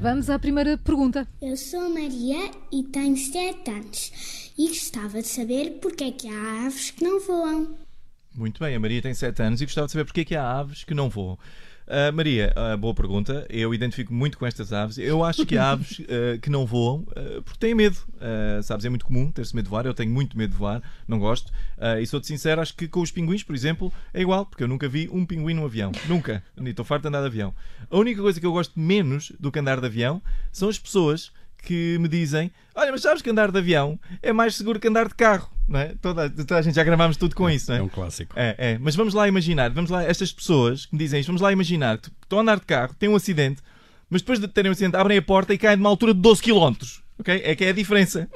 Vamos à primeira pergunta. Eu sou a Maria e tenho 7 anos e gostava de saber porque é que há aves que não voam. Muito bem, a Maria tem 7 anos e gostava de saber porque é que há aves que não voam. Uh, Maria, uh, boa pergunta. Eu identifico muito com estas aves. Eu acho que há aves uh, que não voam porque têm medo. sabes, é muito comum ter-se medo de voar. Eu tenho muito medo de voar, não gosto. e sou-te sincero, acho que com os pinguins, por exemplo, é igual, porque eu nunca vi um pinguim no avião. Nunca. Estou farto de andar de avião. A única coisa que eu gosto menos do que andar de avião são as pessoas que me dizem: Olha, mas sabes que andar de avião é mais seguro que andar de carro. Não é? toda, toda a gente já gravámos tudo com isso, não é? É um clássico. É, é. Mas vamos lá imaginar, vamos lá, estas pessoas que me dizem isto, vamos lá imaginar que estão a andar de carro, têm um acidente, mas depois de terem um acidente abrem a porta e caem de uma altura de 12 km. Ok? É que é a diferença.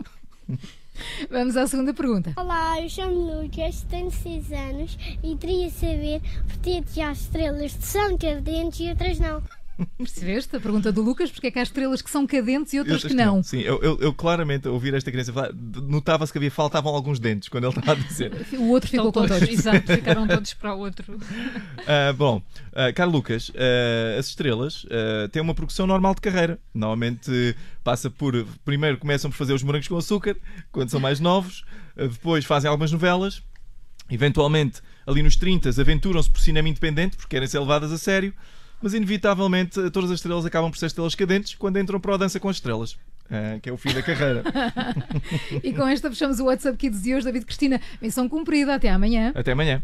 Vamos à segunda pergunta. Olá, eu chamo Lucas, tenho 6 anos e queria saber porque que há estrelas que são cadentes e outras não. Percebeste a pergunta do Lucas? Porque é que há estrelas que são cadentes e outras, que não? Sim, eu, eu, eu, claramente, a ouvir esta criança falar, notava-se que havia, faltavam alguns dentes quando ele estava a dizer. O outro ficou Estão com todos. todos. Exato, ficaram todos para o outro. Uh, bom, uh, caro Lucas, uh, as estrelas uh, têm uma progressão normal de carreira. Normalmente passa por. Primeiro começam por fazer os morangos com açúcar, quando são mais novos, depois fazem algumas novelas, eventualmente ali nos 30 aventuram-se por cinema independente, porque querem ser levadas a sério mas inevitavelmente todas as estrelas acabam por ser estrelas cadentes quando entram para a dança com as estrelas. Uh, que é o fim da carreira. e com esta fechamos o WhatsApp Kids de hoje. David Cristina, missão cumprida. Até amanhã. Até amanhã.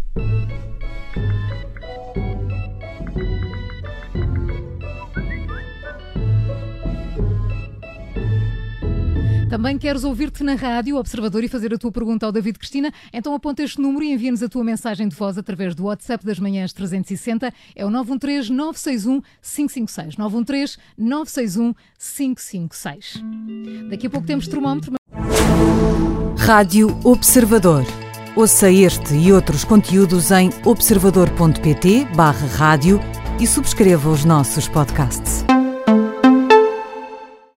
Também queres ouvir-te na rádio, Observador, e fazer a tua pergunta ao David Cristina? Então aponta este número e envia-nos a tua mensagem de voz através do WhatsApp das manhãs 360. É o 913 961 556. 913 961 556. Daqui a pouco temos termómetro. Rádio Observador. Ouça este e outros conteúdos em observador.pt/barra rádio e subscreva os nossos podcasts.